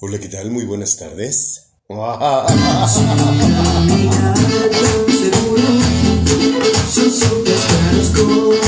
Hola, ¿qué tal? Muy buenas tardes.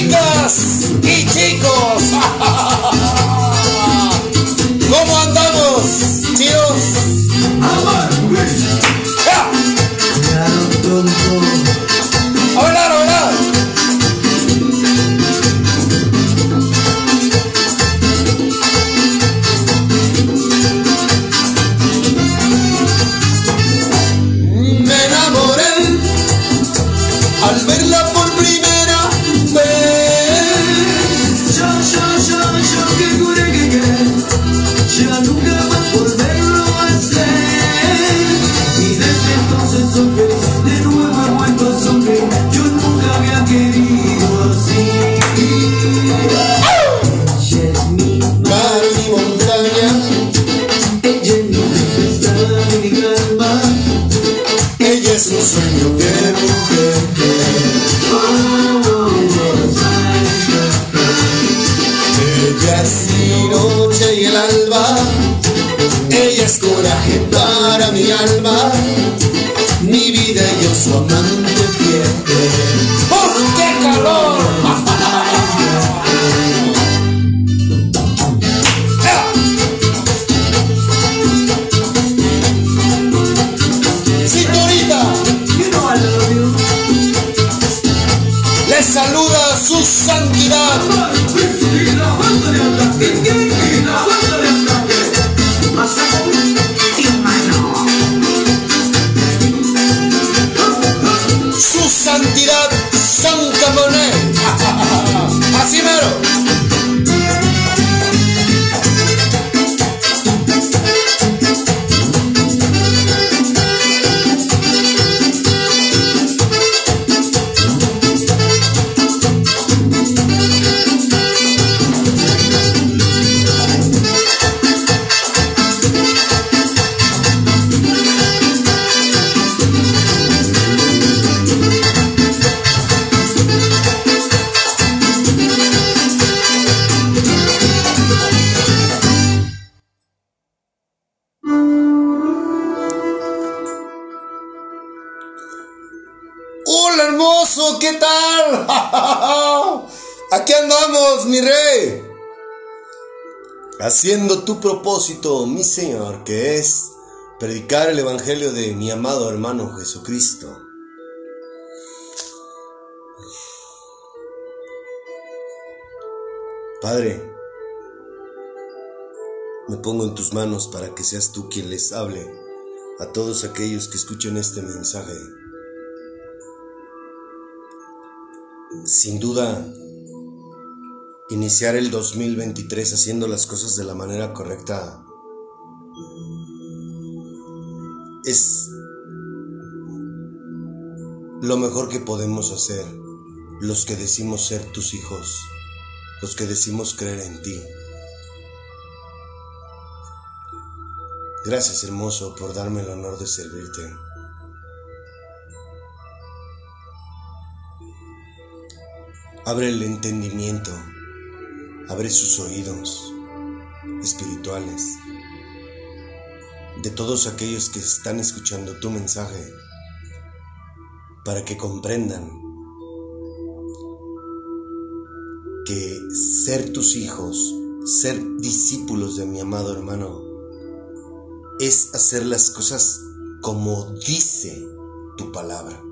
chicas y chicos. siendo tu propósito, mi Señor, que es predicar el Evangelio de mi amado hermano Jesucristo. Padre, me pongo en tus manos para que seas tú quien les hable a todos aquellos que escuchen este mensaje. Sin duda, iniciar el 2023 haciendo las cosas de la manera correcta es lo mejor que podemos hacer los que decimos ser tus hijos, los que decimos creer en ti. Gracias hermoso por darme el honor de servirte. Abre el entendimiento abre sus oídos espirituales de todos aquellos que están escuchando tu mensaje para que comprendan que ser tus hijos, ser discípulos de mi amado hermano, es hacer las cosas como dice tu palabra,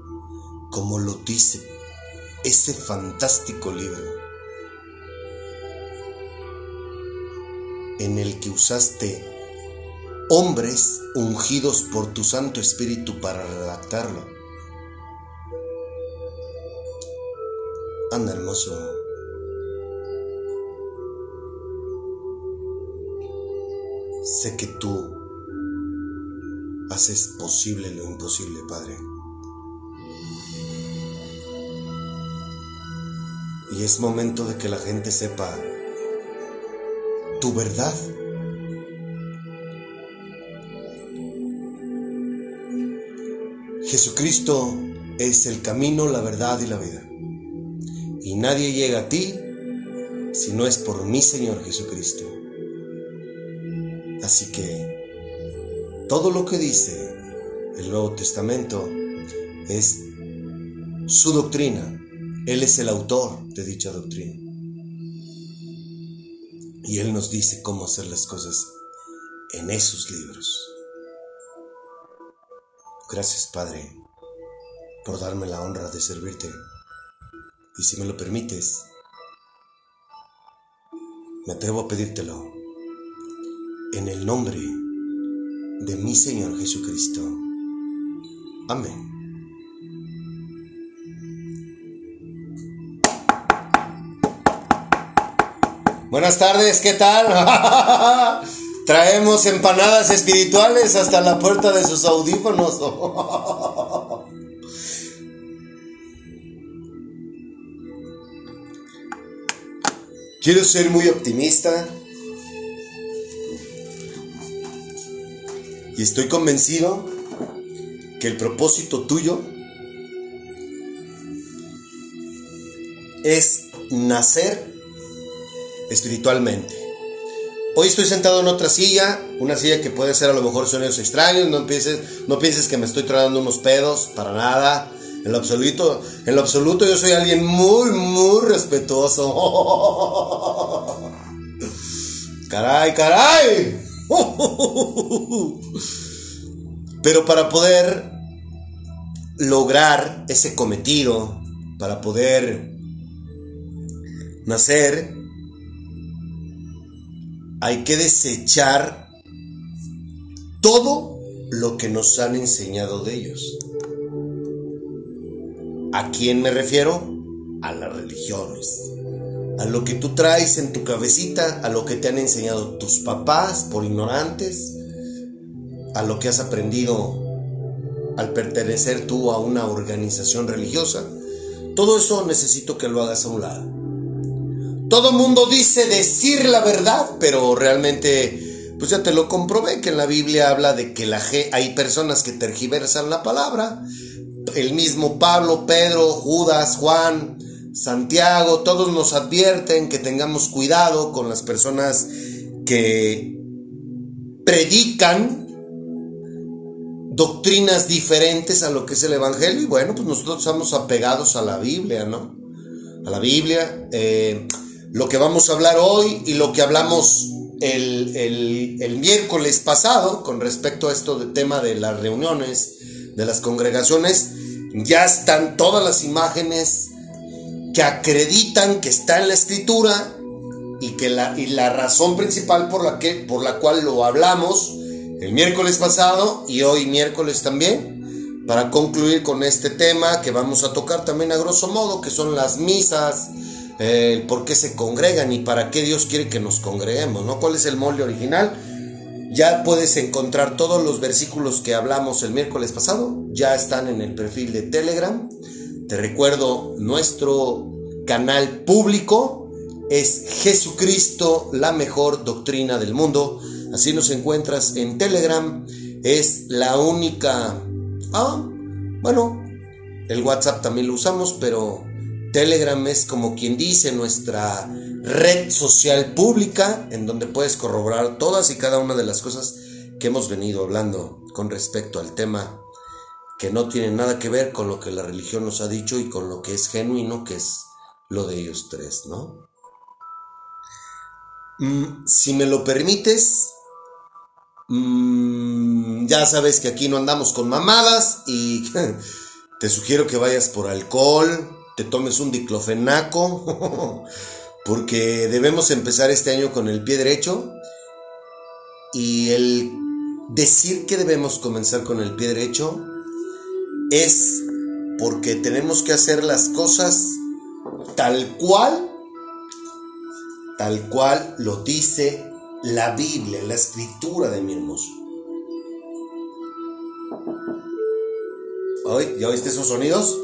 como lo dice ese fantástico libro en el que usaste hombres ungidos por tu Santo Espíritu para redactarlo. Anda hermoso. Sé que tú haces posible lo imposible, Padre. Y es momento de que la gente sepa tu verdad. Jesucristo es el camino, la verdad y la vida. Y nadie llega a ti si no es por mi Señor Jesucristo. Así que todo lo que dice el Nuevo Testamento es su doctrina. Él es el autor de dicha doctrina. Y Él nos dice cómo hacer las cosas en esos libros. Gracias, Padre, por darme la honra de servirte. Y si me lo permites, me atrevo a pedírtelo en el nombre de mi Señor Jesucristo. Amén. Buenas tardes, ¿qué tal? Traemos empanadas espirituales hasta la puerta de sus audífonos. Quiero ser muy optimista y estoy convencido que el propósito tuyo es nacer espiritualmente. Hoy estoy sentado en otra silla, una silla que puede ser a lo mejor sonidos extraños, no pienses, no pienses que me estoy tragando unos pedos, para nada. En lo absoluto, en lo absoluto yo soy alguien muy, muy respetuoso. Caray, caray. Pero para poder lograr ese cometido, para poder nacer, hay que desechar todo lo que nos han enseñado de ellos. ¿A quién me refiero? A las religiones. A lo que tú traes en tu cabecita, a lo que te han enseñado tus papás por ignorantes, a lo que has aprendido al pertenecer tú a una organización religiosa. Todo eso necesito que lo hagas a un lado. Todo mundo dice decir la verdad, pero realmente, pues ya te lo comprobé que en la Biblia habla de que la hay personas que tergiversan la palabra. El mismo Pablo, Pedro, Judas, Juan, Santiago, todos nos advierten que tengamos cuidado con las personas que predican doctrinas diferentes a lo que es el Evangelio. Y bueno, pues nosotros estamos apegados a la Biblia, ¿no? A la Biblia. Eh, lo que vamos a hablar hoy y lo que hablamos el, miércoles pasado con respecto a esto del tema de las reuniones, de las congregaciones, ya están todas las imágenes que acreditan que está en la escritura y que la, y la razón principal por la, que, por la cual lo hablamos el miércoles pasado y hoy miércoles también, para concluir con este tema que vamos a tocar también a grosso modo, que son las misas, eh, por qué se congregan y para qué Dios quiere que nos congreguemos, ¿no? ¿Cuál es el molde original? Ya puedes encontrar todos los versículos que hablamos el miércoles pasado, ya están en el perfil de Telegram. Te recuerdo, nuestro canal público es Jesucristo, la mejor doctrina del mundo. Así nos encuentras en Telegram. Es la única... Ah, bueno, el WhatsApp también lo usamos, pero Telegram es como quien dice nuestra red social pública en donde puedes corroborar todas y cada una de las cosas que hemos venido hablando con respecto al tema que no tiene nada que ver con lo que la religión nos ha dicho y con lo que es genuino, que es lo de ellos tres, ¿no? Mm, si me lo permites, mm, ya sabes que aquí no andamos con mamadas y te sugiero que vayas por alcohol, te tomes un diclofenaco, porque debemos empezar este año con el pie derecho y el decir que debemos comenzar con el pie derecho es porque tenemos que hacer las cosas tal cual, tal cual lo dice la Biblia, la escritura de mi hermoso. ¿Ya oíste esos sonidos?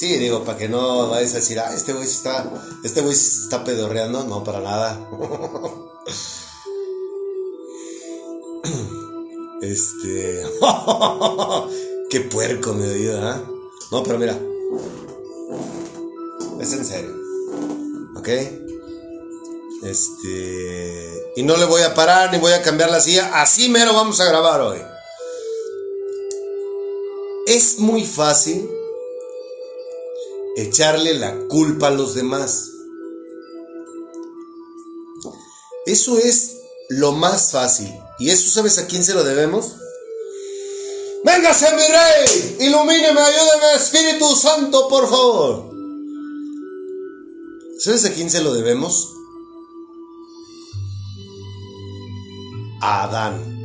Sí, digo, para que no vayas a decir, ah, este güey está, este güey está pedorreando. No, para nada. este. Qué puerco me dio, ¿ah? No, pero mira. Es en serio. ¿Ok? Este. Y no le voy a parar ni voy a cambiar la silla. Así mero vamos a grabar hoy. Es muy fácil echarle la culpa a los demás. Eso es lo más fácil. ¿Y eso sabes a quién se lo debemos? Véngase mi rey, ilumíneme, ayúdeme, Espíritu Santo, por favor. ¿Sabes a quién se lo debemos? A Adán.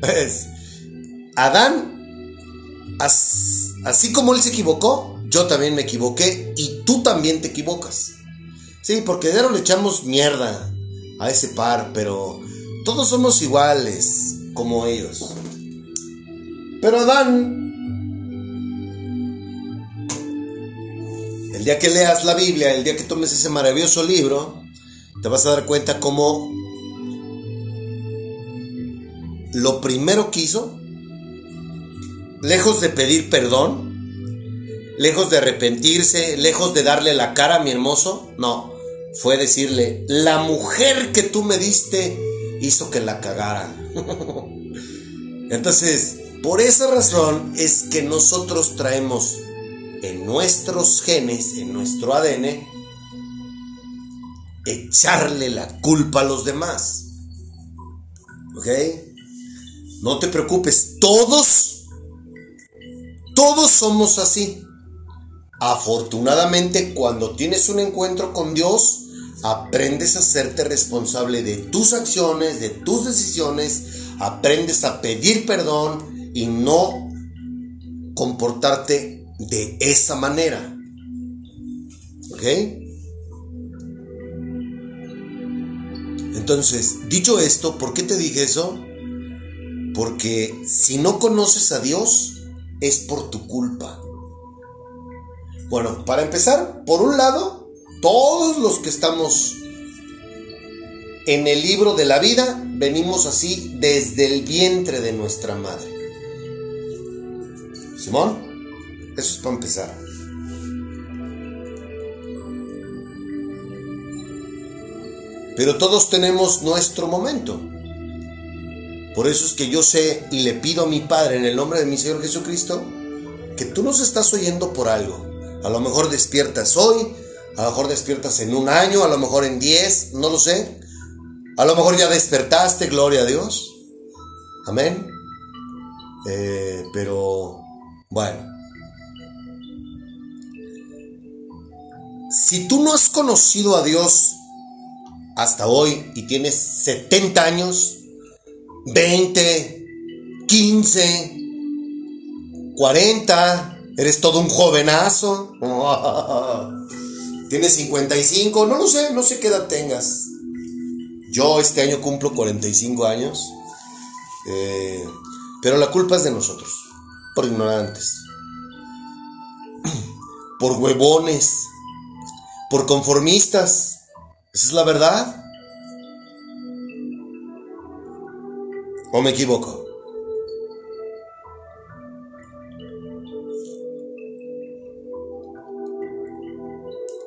¿Ves? Adán, así como él se equivocó, yo también me equivoqué y tú también te equivocas. Sí, porque de le echamos mierda a ese par, pero todos somos iguales como ellos. Pero Adán, el día que leas la Biblia, el día que tomes ese maravilloso libro, te vas a dar cuenta cómo lo primero que hizo, lejos de pedir perdón, lejos de arrepentirse, lejos de darle la cara a mi hermoso, no, fue decirle, la mujer que tú me diste hizo que la cagara. Entonces, por esa razón es que nosotros traemos en nuestros genes, en nuestro ADN, echarle la culpa a los demás. ¿Ok? No te preocupes, todos, todos somos así. Afortunadamente, cuando tienes un encuentro con Dios, aprendes a hacerte responsable de tus acciones, de tus decisiones, aprendes a pedir perdón y no comportarte de esa manera. ¿Ok? Entonces, dicho esto, ¿por qué te dije eso? Porque si no conoces a Dios, es por tu culpa. Bueno, para empezar, por un lado, todos los que estamos en el libro de la vida venimos así desde el vientre de nuestra madre. Simón, eso es para empezar. Pero todos tenemos nuestro momento. Por eso es que yo sé y le pido a mi Padre en el nombre de mi Señor Jesucristo que tú nos estás oyendo por algo. A lo mejor despiertas hoy, a lo mejor despiertas en un año, a lo mejor en diez, no lo sé. A lo mejor ya despertaste, gloria a Dios. Amén. Eh, pero bueno. Si tú no has conocido a Dios hasta hoy y tienes 70 años, 20, 15, 40, Eres todo un jovenazo. Tienes 55, no lo sé, no sé qué edad tengas. Yo este año cumplo 45 años. Eh, pero la culpa es de nosotros, por ignorantes, por huevones, por conformistas. Esa es la verdad. ¿O me equivoco?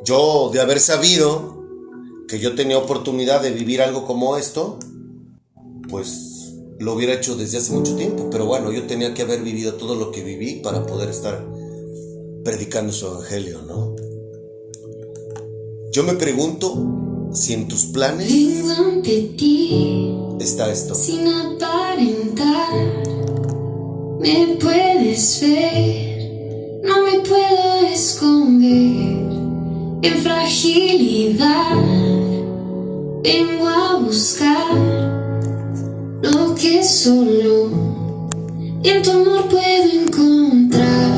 Yo, de haber sabido que yo tenía oportunidad de vivir algo como esto, pues lo hubiera hecho desde hace mucho tiempo. Pero bueno, yo tenía que haber vivido todo lo que viví para poder estar predicando su evangelio, ¿no? Yo me pregunto si en tus planes está esto. Sin aparentar, me puedes ver, no me puedo esconder en fragilidad vengo a buscar lo que solo en tu amor puedo encontrar.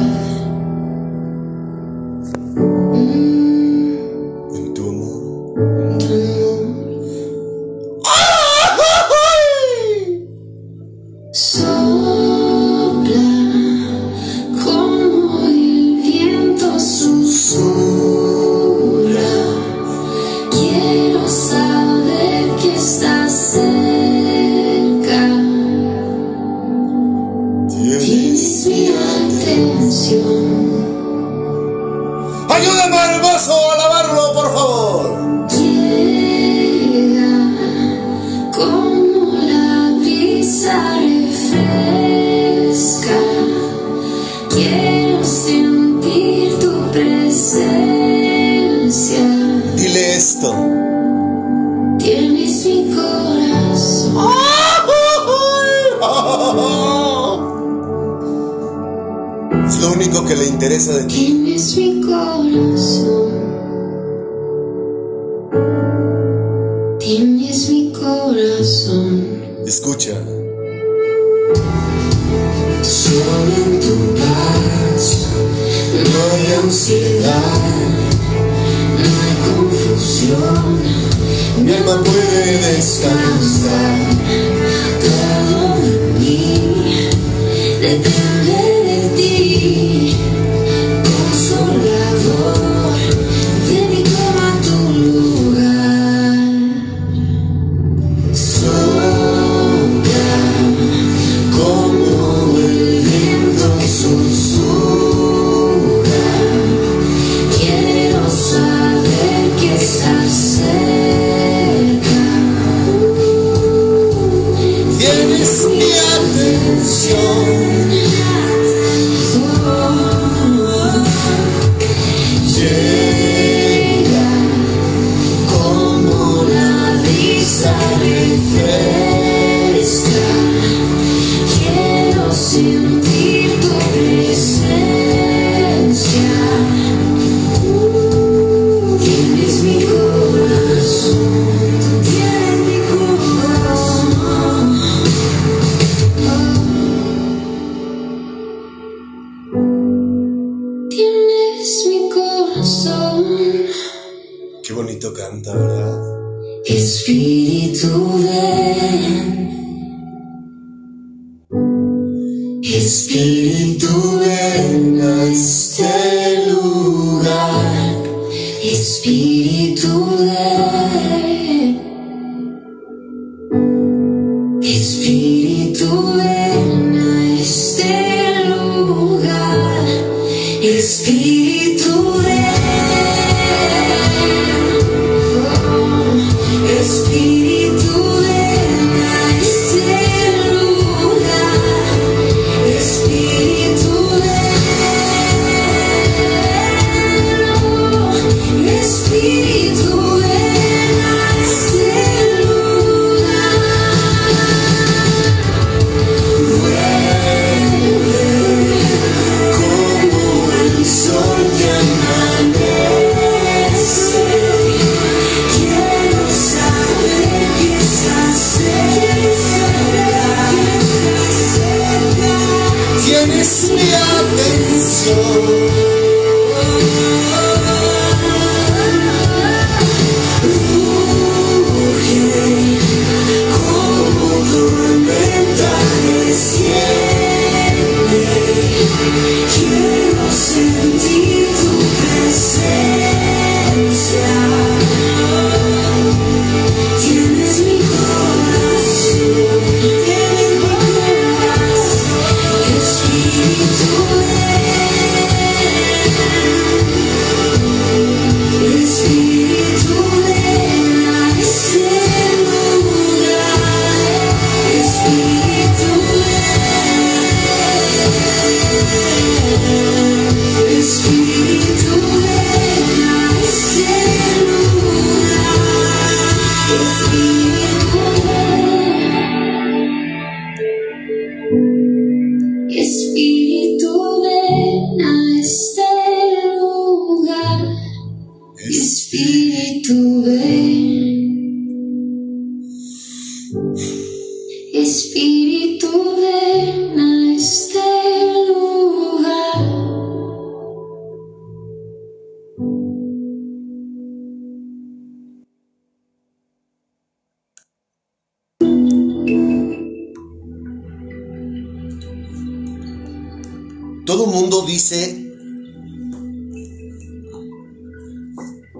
Dice,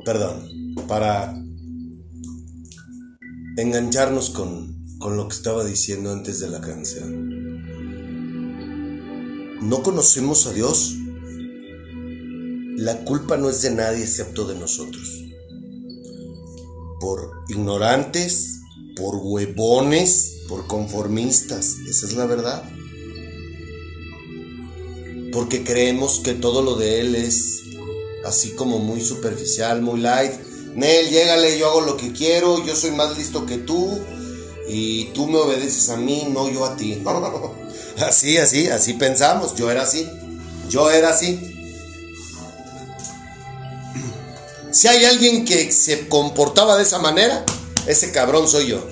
perdón, para engancharnos con, con lo que estaba diciendo antes de la canción. No conocemos a Dios. La culpa no es de nadie excepto de nosotros. Por ignorantes, por huevones, por conformistas. Esa es la verdad. Porque creemos que todo lo de Él es así como muy superficial, muy light. Nel, llégale, yo hago lo que quiero, yo soy más listo que tú y tú me obedeces a mí, no yo a ti. así, así, así pensamos, yo era así, yo era así. Si hay alguien que se comportaba de esa manera, ese cabrón soy yo.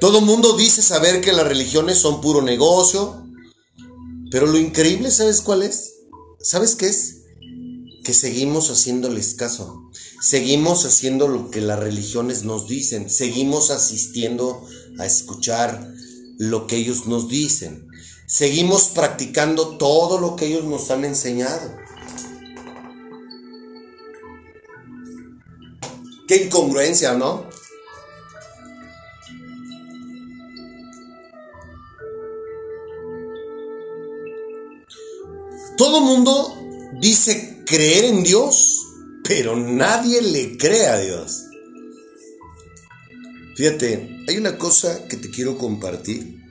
Todo mundo dice saber que las religiones son puro negocio, pero lo increíble, ¿sabes cuál es? ¿Sabes qué es? Que seguimos haciéndoles caso. Seguimos haciendo lo que las religiones nos dicen. Seguimos asistiendo a escuchar lo que ellos nos dicen. Seguimos practicando todo lo que ellos nos han enseñado. Qué incongruencia, ¿no? Todo mundo dice creer en Dios, pero nadie le cree a Dios. Fíjate, hay una cosa que te quiero compartir.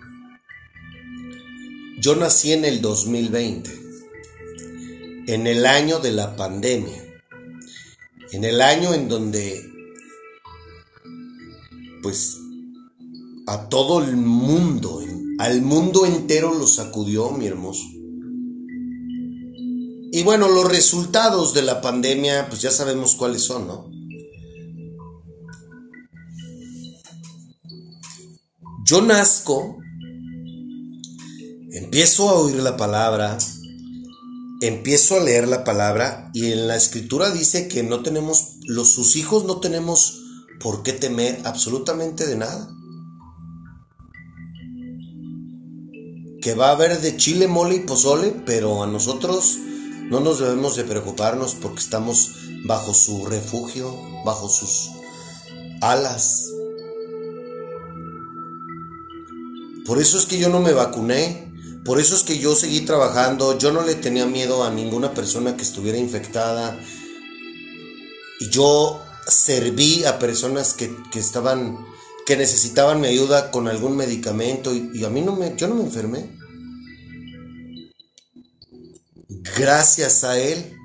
Yo nací en el 2020, en el año de la pandemia, en el año en donde, pues, a todo el mundo, al mundo entero lo sacudió, mi hermoso. Y bueno, los resultados de la pandemia, pues ya sabemos cuáles son, ¿no? Yo nazco, empiezo a oír la palabra, empiezo a leer la palabra y en la escritura dice que no tenemos, los sus hijos no tenemos por qué temer absolutamente de nada. Que va a haber de chile, mole y pozole, pero a nosotros no nos debemos de preocuparnos porque estamos bajo su refugio, bajo sus alas. Por eso es que yo no me vacuné, por eso es que yo seguí trabajando, yo no le tenía miedo a ninguna persona que estuviera infectada. Y yo serví a personas que, que estaban, que necesitaban mi ayuda con algún medicamento y, a mí no me, yo no me enfermé. Gracias a él.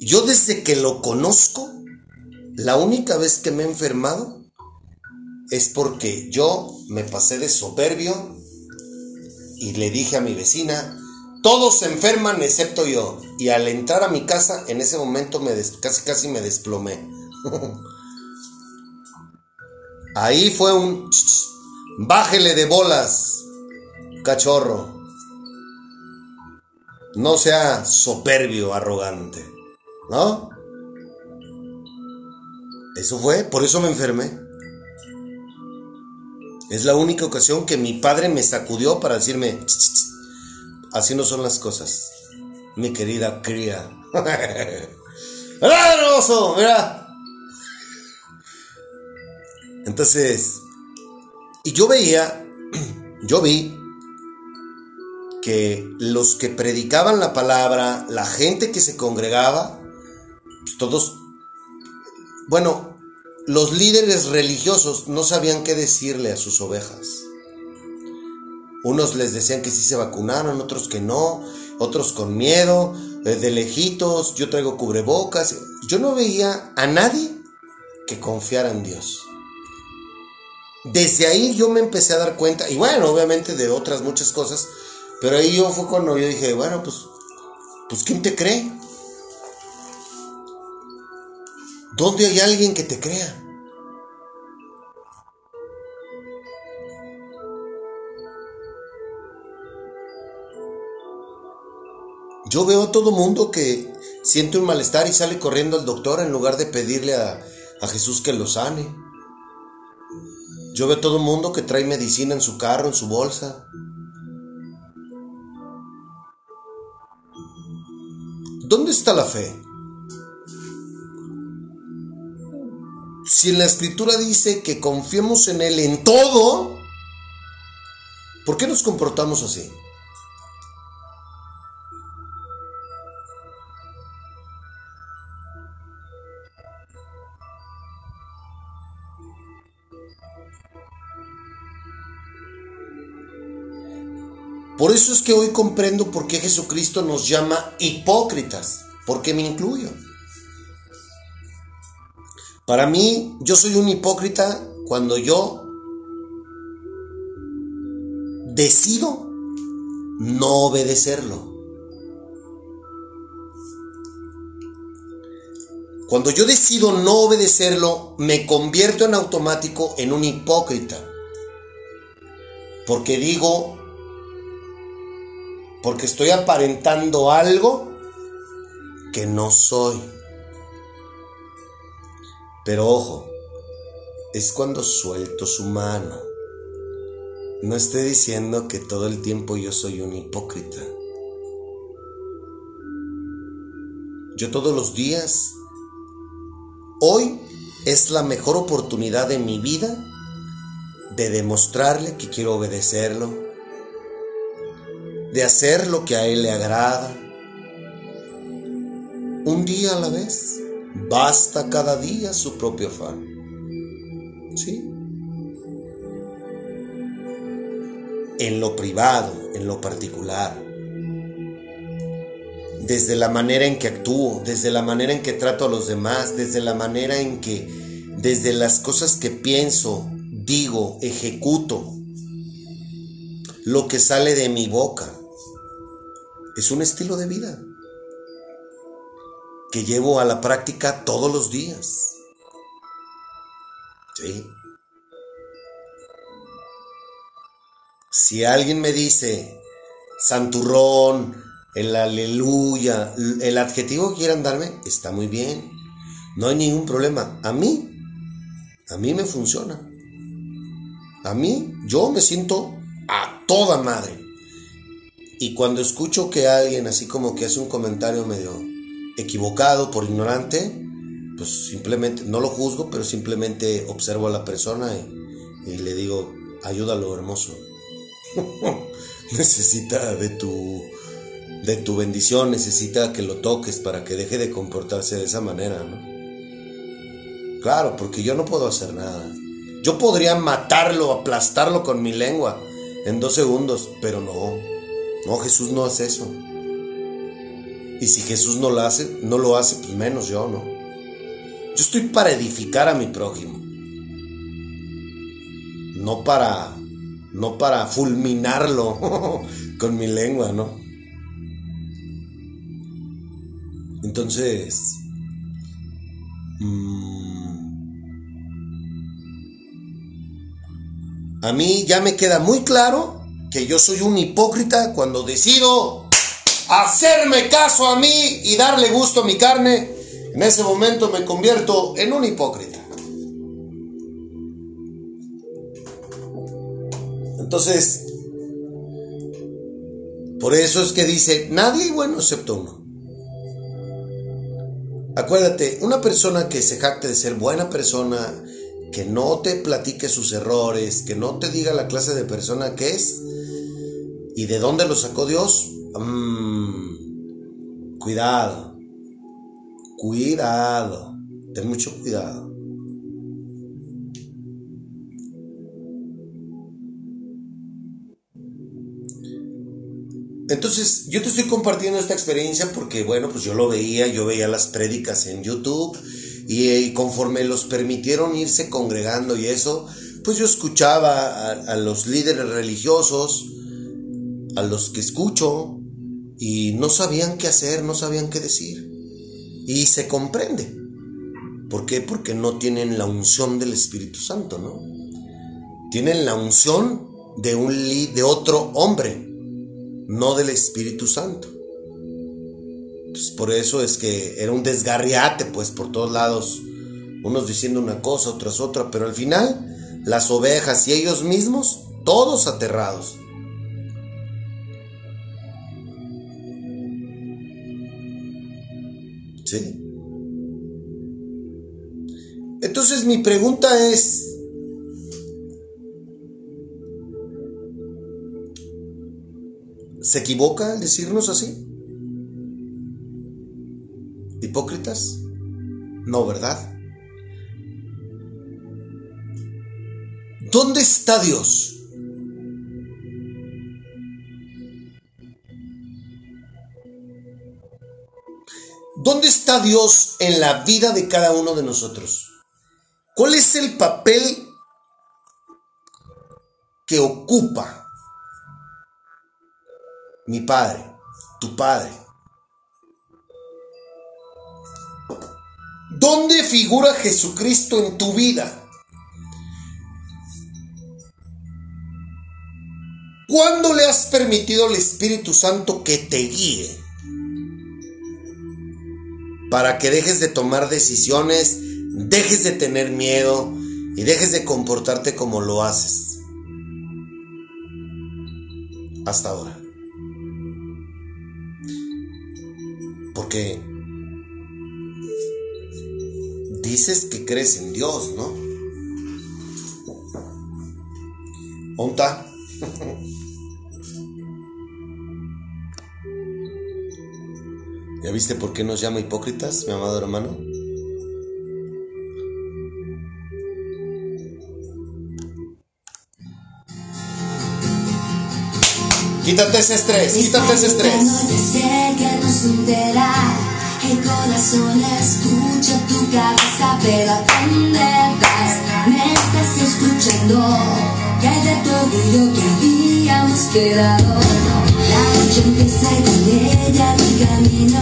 Yo desde que lo conozco, la única vez que me he enfermado es porque yo me pasé de soberbio y le dije a mi vecina, todos se enferman excepto yo. Y al entrar a mi casa, en ese momento me des- casi casi me desplomé. Ahí fue un bájele de bolas, cachorro. No sea soberbio, arrogante, ¿no? Eso fue, por eso me enfermé. Es la única ocasión que mi padre me sacudió para decirme, "Ch, ch, ch, así no son las cosas, mi querida cría. ¡Mira, hermoso! ¡Mira! Entonces, y yo veía, yo vi que los que predicaban la palabra, la gente que se congregaba, pues todos, bueno, los líderes religiosos no sabían qué decirle a sus ovejas. Unos les decían que sí se vacunaron, otros que no, otros con miedo, eh, de lejitos, yo traigo cubrebocas. Yo no veía a nadie que confiara en Dios. Desde ahí yo me empecé a dar cuenta, y bueno, obviamente de otras muchas cosas, pero ahí yo fue cuando yo dije, bueno, pues, pues ¿quién te cree? ¿Dónde hay alguien que te crea? Yo veo a todo mundo que siente un malestar y sale corriendo al doctor en lugar de pedirle a, a Jesús que lo sane. Yo veo a todo mundo que trae medicina en su carro, en su bolsa. ¿Dónde está la fe? Si en la escritura dice que confiemos en Él en todo, ¿por qué nos comportamos así? Por eso es que hoy comprendo por qué Jesucristo nos llama hipócritas, porque me incluyo. Para mí, yo soy un hipócrita cuando yo decido no obedecerlo. Cuando yo decido no obedecerlo, me convierto en automático en un hipócrita. Porque digo, porque estoy aparentando algo que no soy. Pero ojo, es cuando suelto su mano. No estoy diciendo que todo el tiempo yo soy un hipócrita. Yo todos los días, hoy es la mejor oportunidad de mi vida de demostrarle que quiero obedecerlo, de hacer lo que a Él le agrada. Un día a la vez, basta cada día su propio afán. ¿Sí? En lo privado, en lo particular. Desde la manera en que actúo, desde la manera en que trato a los demás, desde la manera en que, desde las cosas que pienso, digo, ejecuto, lo que sale de mi boca. Es un estilo de vida que llevo a la práctica todos los días. ¿Sí? Si alguien me dice santurrón, el aleluya, el adjetivo que quieran darme, está muy bien. No hay ningún problema. A mí, a mí me funciona. A mí, yo me siento a toda madre. Y cuando escucho que alguien así como que hace un comentario medio equivocado por ignorante, pues simplemente, no lo juzgo, pero simplemente observo a la persona y, y le digo, ayúdalo hermoso. necesita de tu, de tu bendición, necesita que lo toques para que deje de comportarse de esa manera, ¿no? Claro, porque yo no puedo hacer nada. Yo podría matarlo, aplastarlo con mi lengua en dos segundos, pero no. No, Jesús no hace eso. Y si Jesús no lo hace, no lo hace, pues menos yo, ¿no? Yo estoy para edificar a mi prójimo. No para no para fulminarlo con mi lengua, ¿no? Entonces, mmm, a mí ya me queda muy claro que yo soy un hipócrita cuando decido hacerme caso a mí y darle gusto a mi carne. En ese momento me convierto en un hipócrita. Entonces, por eso es que dice, nadie bueno excepto uno. Acuérdate, una persona que se jacte de ser buena persona, que no te platique sus errores, que no te diga la clase de persona que es y de dónde lo sacó Dios, mmm, cuidado, cuidado, ten mucho cuidado. Entonces, yo te estoy compartiendo esta experiencia porque, bueno, pues yo lo veía, yo veía las prédicas en YouTube y, y conforme los permitieron irse congregando y eso, pues yo escuchaba a, a, los líderes religiosos, a los que escucho, y no sabían qué hacer, no sabían qué decir. Y se comprende. ¿Por qué? Porque no tienen la unción del Espíritu Santo, ¿no? Tienen la unción de, un, de otro hombre no del Espíritu Santo. Por eso es que era un desgarriate, pues por todos lados, unos diciendo una cosa, otras otra, pero al final las ovejas y ellos mismos, todos aterrados. ¿Sí? Entonces mi pregunta es, ¿se equivoca al decirnos así? ¿Hipócritas? No, ¿verdad? ¿Dónde está Dios? ¿Dónde está Dios en la vida de cada uno de nosotros? ¿Cuál es el papel que ocupa mi padre, tu padre, ¿Dónde figura Jesucristo en tu vida? ¿Cuándo le has permitido al Espíritu Santo que te guíe? Para que dejes de tomar decisiones, dejes de tener miedo y dejes de comportarte como lo haces. Hasta ahora. Porque dices que crees en Dios, ¿no? ¿Onta? ¿Ya viste por qué nos llama hipócritas, mi amado hermano? Quítate ese estrés, quítate ese estrés. El corazón escucha tu cabeza, pero ¿a dónde vas? Me estás escuchando, cállate tu orgullo que habíamos quedado. La noche empieza y con ella mi camino.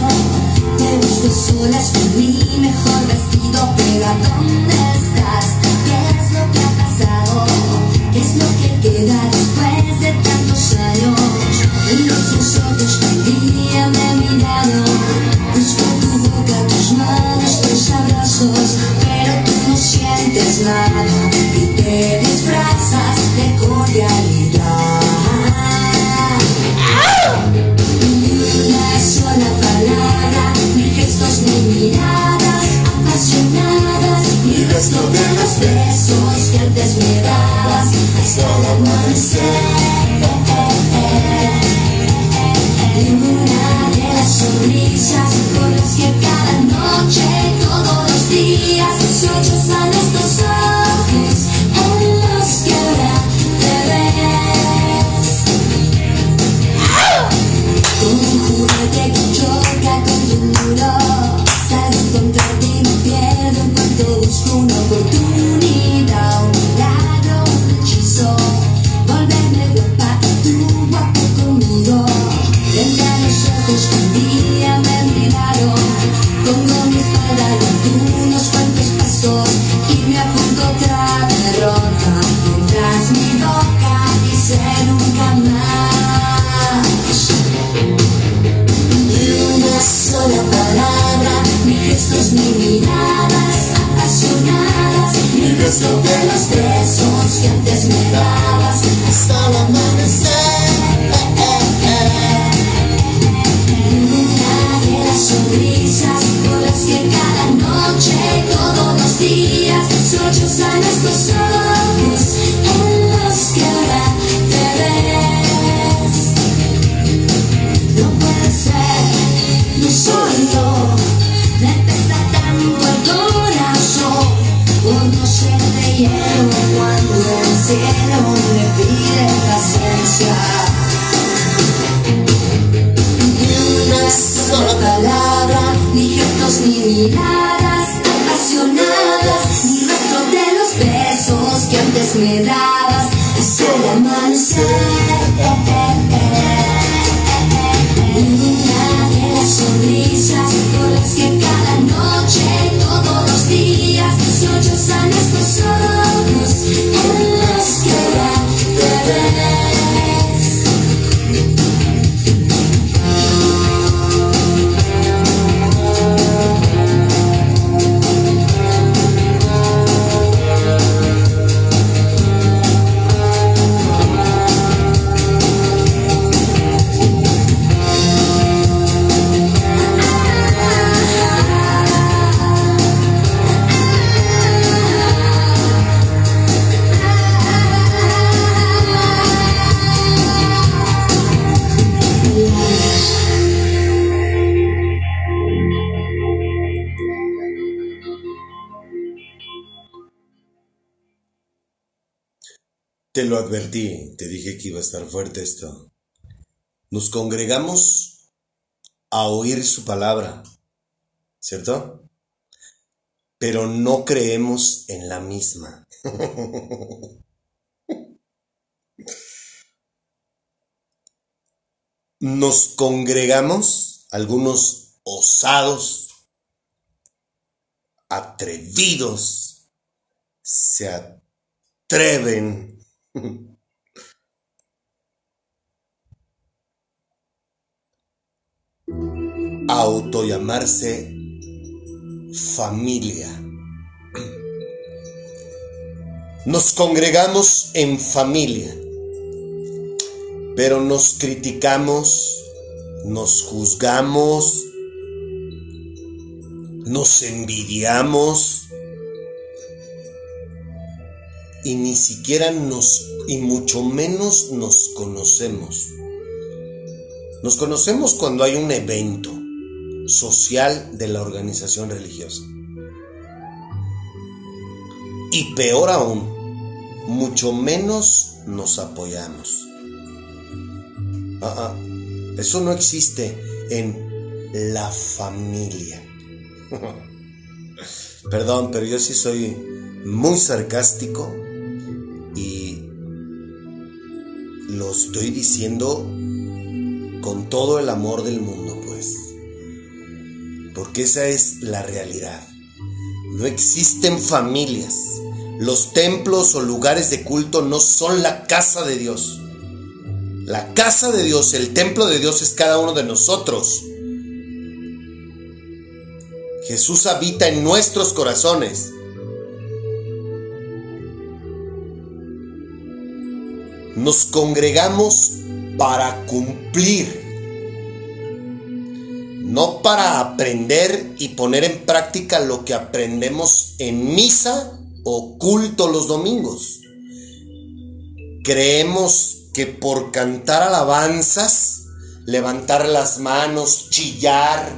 Te busco solas con mi mejor vestido, pero dónde Solomon said. Te lo advertí, te dije que iba a estar fuerte esto. Nos congregamos a oír su palabra, ¿cierto? Pero no creemos en la misma. Nos congregamos, algunos osados, atrevidos, se atreven a autollamarse familia. Nos congregamos en familia, pero nos criticamos, nos juzgamos, nos envidiamos y ni siquiera nos, y mucho menos nos conocemos. Nos conocemos cuando hay un evento social de la organización religiosa. Y peor aún, mucho menos nos apoyamos. Ah, ah, eso no existe en la familia. Perdón, pero yo sí soy muy sarcástico lo estoy diciendo con todo el amor del mundo, pues. Porque esa es la realidad. No existen familias. Los templos o lugares de culto no son la casa de Dios. La casa de Dios, el templo de Dios es cada uno de nosotros. Jesús habita en nuestros corazones. Nos congregamos para cumplir, no para aprender y poner en práctica lo que aprendemos en misa o culto los domingos. Creemos que por cantar alabanzas, levantar las manos, chillar,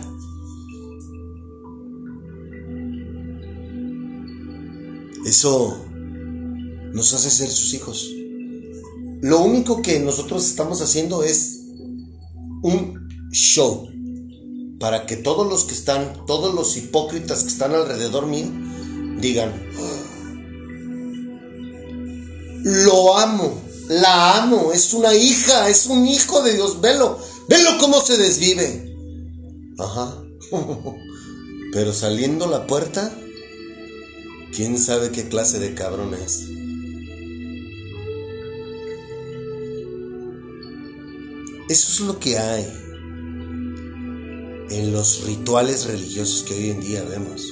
eso nos hace ser sus hijos. Lo único que nosotros estamos haciendo es un show para que todos los que están, todos los hipócritas que están alrededor mío, digan, lo amo, la amo, es una hija, es un hijo de Dios, velo, velo cómo se desvive. Ajá. Pero saliendo la puerta, quién sabe qué clase de cabrón es. Eso es lo que hay en los rituales religiosos que hoy en día vemos.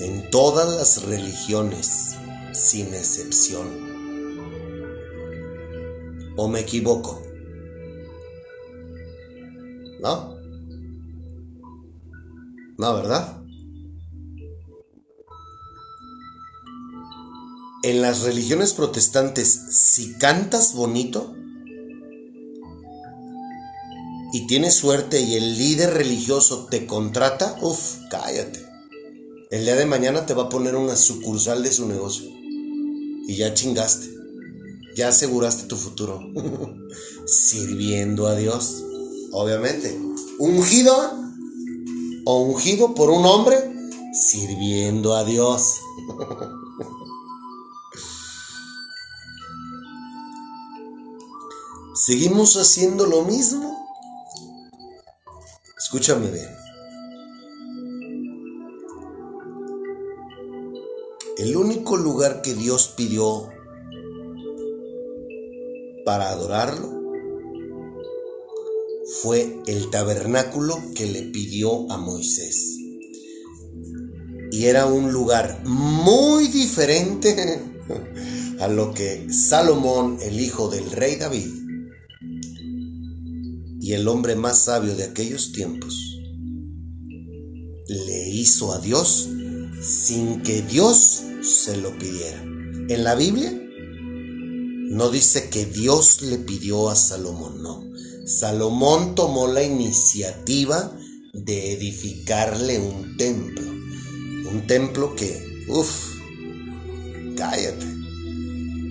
En todas las religiones, sin excepción. ¿O me equivoco? ¿No? No, ¿verdad? En las religiones protestantes, si cantas bonito y tienes suerte y el líder religioso te contrata, uff, cállate. El día de mañana te va a poner una sucursal de su negocio. Y ya chingaste. Ya aseguraste tu futuro. Sirviendo a Dios. Obviamente. Ungido o ungido por un hombre. Sirviendo a Dios. ¿Seguimos haciendo lo mismo? Escúchame bien. El único lugar que Dios pidió para adorarlo fue el tabernáculo que le pidió a Moisés. Y era un lugar muy diferente a lo que Salomón, el hijo del rey David, y el hombre más sabio de aquellos tiempos, le hizo a Dios sin que Dios se lo pidiera. En la Biblia no dice que Dios le pidió a Salomón, no. Salomón tomó la iniciativa de edificarle un templo. Un templo que, uff, cállate.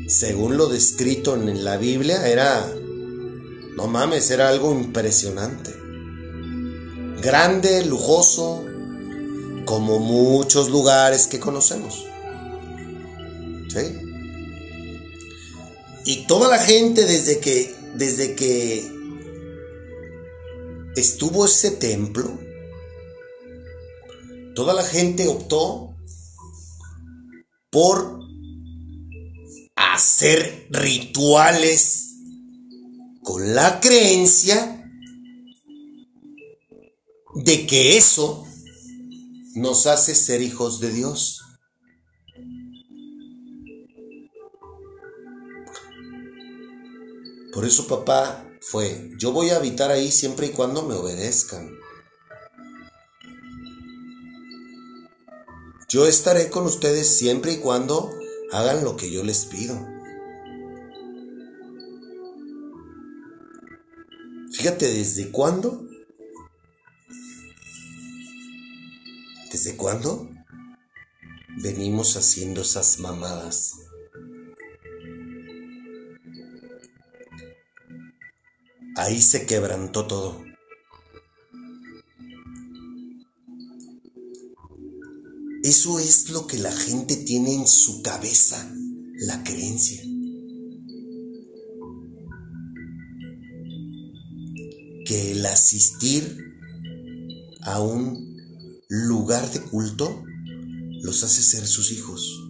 Según lo descrito en la Biblia, era, no mames, era algo impresionante. Grande, lujoso, como muchos lugares que conocemos. ¿Sí? Y toda la gente desde que, desde que estuvo ese templo, toda la gente optó por hacer rituales con la creencia de que eso nos hace ser hijos de Dios. Por eso papá fue, yo voy a habitar ahí siempre y cuando me obedezcan. Yo estaré con ustedes siempre y cuando hagan lo que yo les pido. Fíjate desde cuándo. ¿Desde cuándo? Venimos haciendo esas mamadas. Ahí se quebrantó todo. Eso es lo que la gente tiene en su cabeza, la creencia. Que el asistir a un lugar de culto los hace ser sus hijos.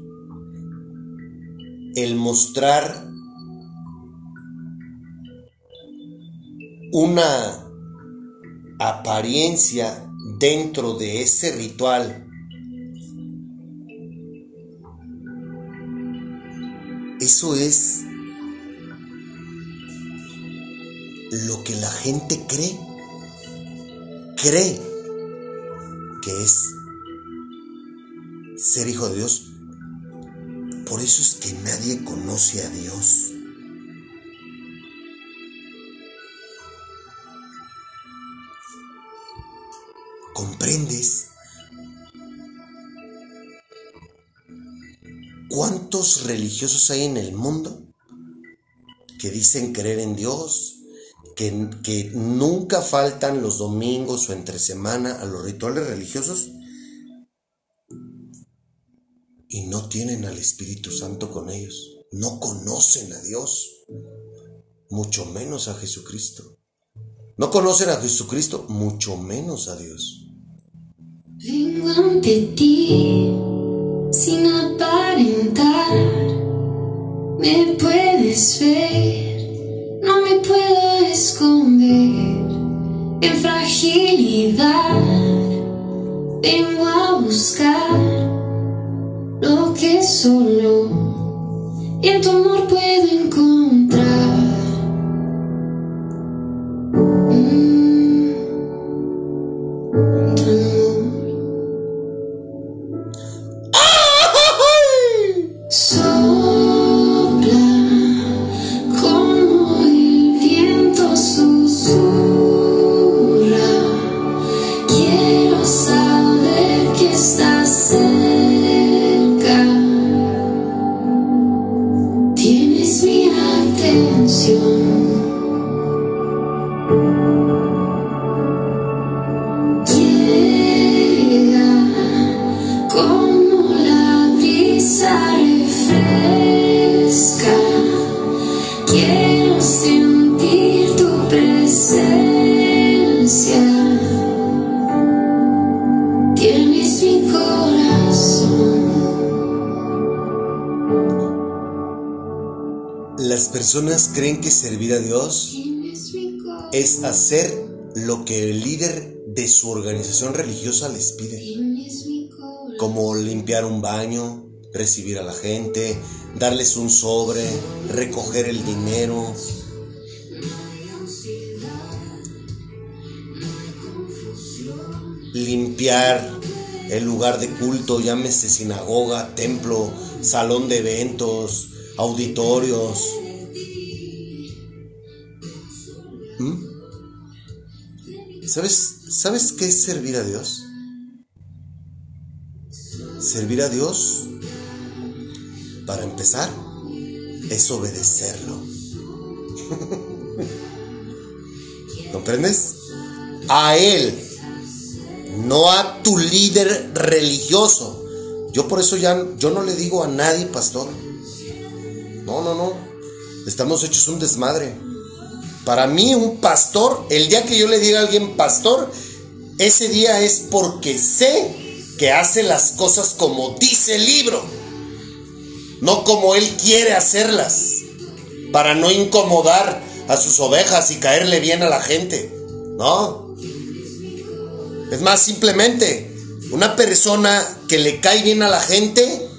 El mostrar una apariencia dentro de ese ritual Eso es lo que la gente cree. Cree que es ser hijo de Dios. Por eso es que nadie conoce a Dios. ¿Comprendes? ¿Cuántos religiosos hay en el mundo que dicen creer en Dios, que, nunca faltan los domingos o entre semana a los rituales religiosos y no tienen al Espíritu Santo con ellos? No conocen a Dios, mucho menos a Jesucristo. No conocen a Jesucristo, mucho menos a Dios. Vengo ante ti sin aparentar. Me puedes ver, en fragilidad. Vengo a buscar lo que solo en tu amor puedo encontrar. Las personas creen que servir a Dios es hacer lo que el líder de su organización religiosa les pide. Como limpiar un baño, recibir a la gente, darles un sobre, recoger el dinero. Limpiar el lugar de culto, llámese sinagoga, templo, salón de eventos, auditorios. ¿Mm? ¿Sabes, ¿Sabes qué es servir a Dios? Servir a Dios para empezar, es obedecerlo. ¿Comprendes? A Él, no a tu líder religioso. Yo por eso ya yo no le digo a nadie pastor. No, no, no. Estamos hechos un desmadre. Para mí un pastor, el día que yo le diga a alguien pastor, ese día es porque sé que hace las cosas como dice el libro, no como él quiere hacerlas, para no incomodar a sus ovejas y caerle bien a la gente. No. Es más, simplemente, una persona que le cae bien a la gente,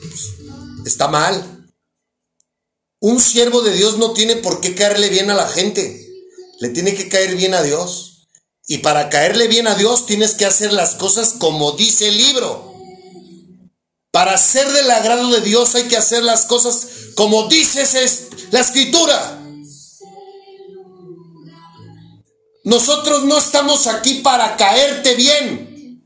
pues, está mal. Un siervo de Dios no tiene por qué caerle bien a la gente. Le tiene que caer bien a Dios. Y para caerle bien a Dios tienes que hacer las cosas como dice el libro. Para ser del agrado de Dios hay que hacer las cosas como dice la escritura. Nosotros no estamos aquí para caerte bien.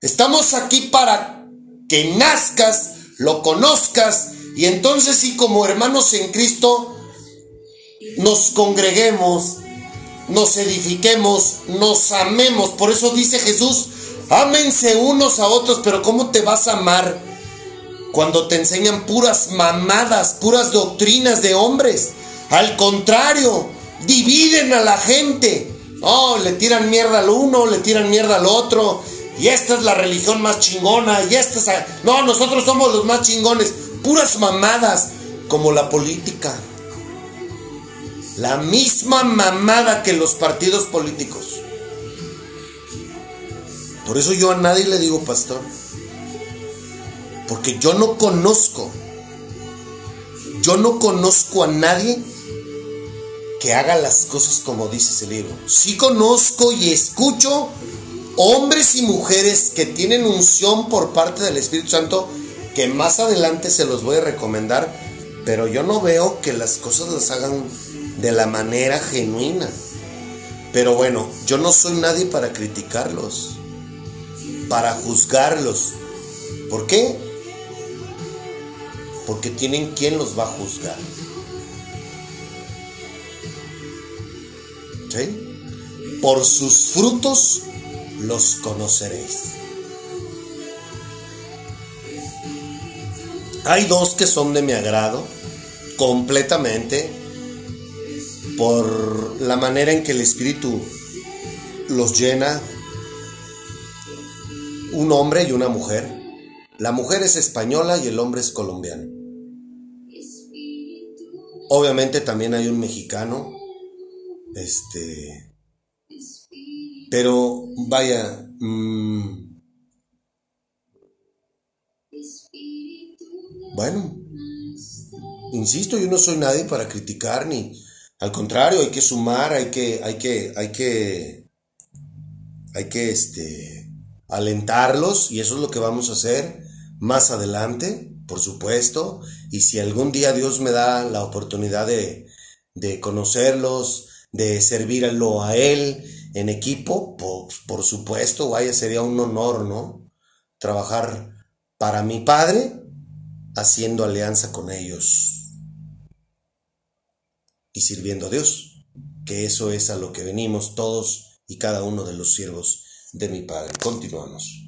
Estamos aquí para que nazcas, lo conozcas y entonces sí como hermanos en Cristo nos congreguemos, nos edifiquemos, nos amemos. Por eso dice Jesús, ámense unos a otros, pero ¿cómo te vas a amar cuando te enseñan puras mamadas, puras doctrinas de hombres? Al contrario, dividen a la gente. Oh, le tiran mierda al uno, le tiran mierda al otro. Y esta es la religión más chingona. Y esta es... No, nosotros somos los más chingones. Puras mamadas. Como la política. La misma mamada que los partidos políticos. Por eso yo a nadie le digo pastor. Porque yo no conozco. Yo no conozco a nadie que haga las cosas como dice ese libro. Sí conozco y escucho hombres y mujeres que tienen unción por parte del Espíritu Santo, que más adelante se los voy a recomendar, pero yo no veo que las cosas las hagan de la manera genuina. Pero bueno, yo no soy nadie para criticarlos, para juzgarlos. ¿Por qué? Porque tienen quien los va a juzgar. Por sus frutos los conoceréis. Hay dos que son de mi agrado completamente por la manera en que el Espíritu los llena. Un hombre y una mujer. La mujer es española y el hombre es colombiano. Obviamente también hay un mexicano este. Pero vaya. Mm, bueno. Insisto, yo no soy nadie para criticar ni. Al contrario, hay que sumar, hay que. hay que. hay que. hay que este. alentarlos. Y eso es lo que vamos a hacer más adelante, por supuesto. Y si algún día Dios me da la oportunidad de, de conocerlos, de servirlo a Él en equipo, pues por supuesto, vaya, sería un honor, ¿no? Trabajar para mi Padre haciendo alianza con ellos y sirviendo a Dios, que eso es a lo que venimos todos y cada uno de los siervos de mi Padre. Continuamos.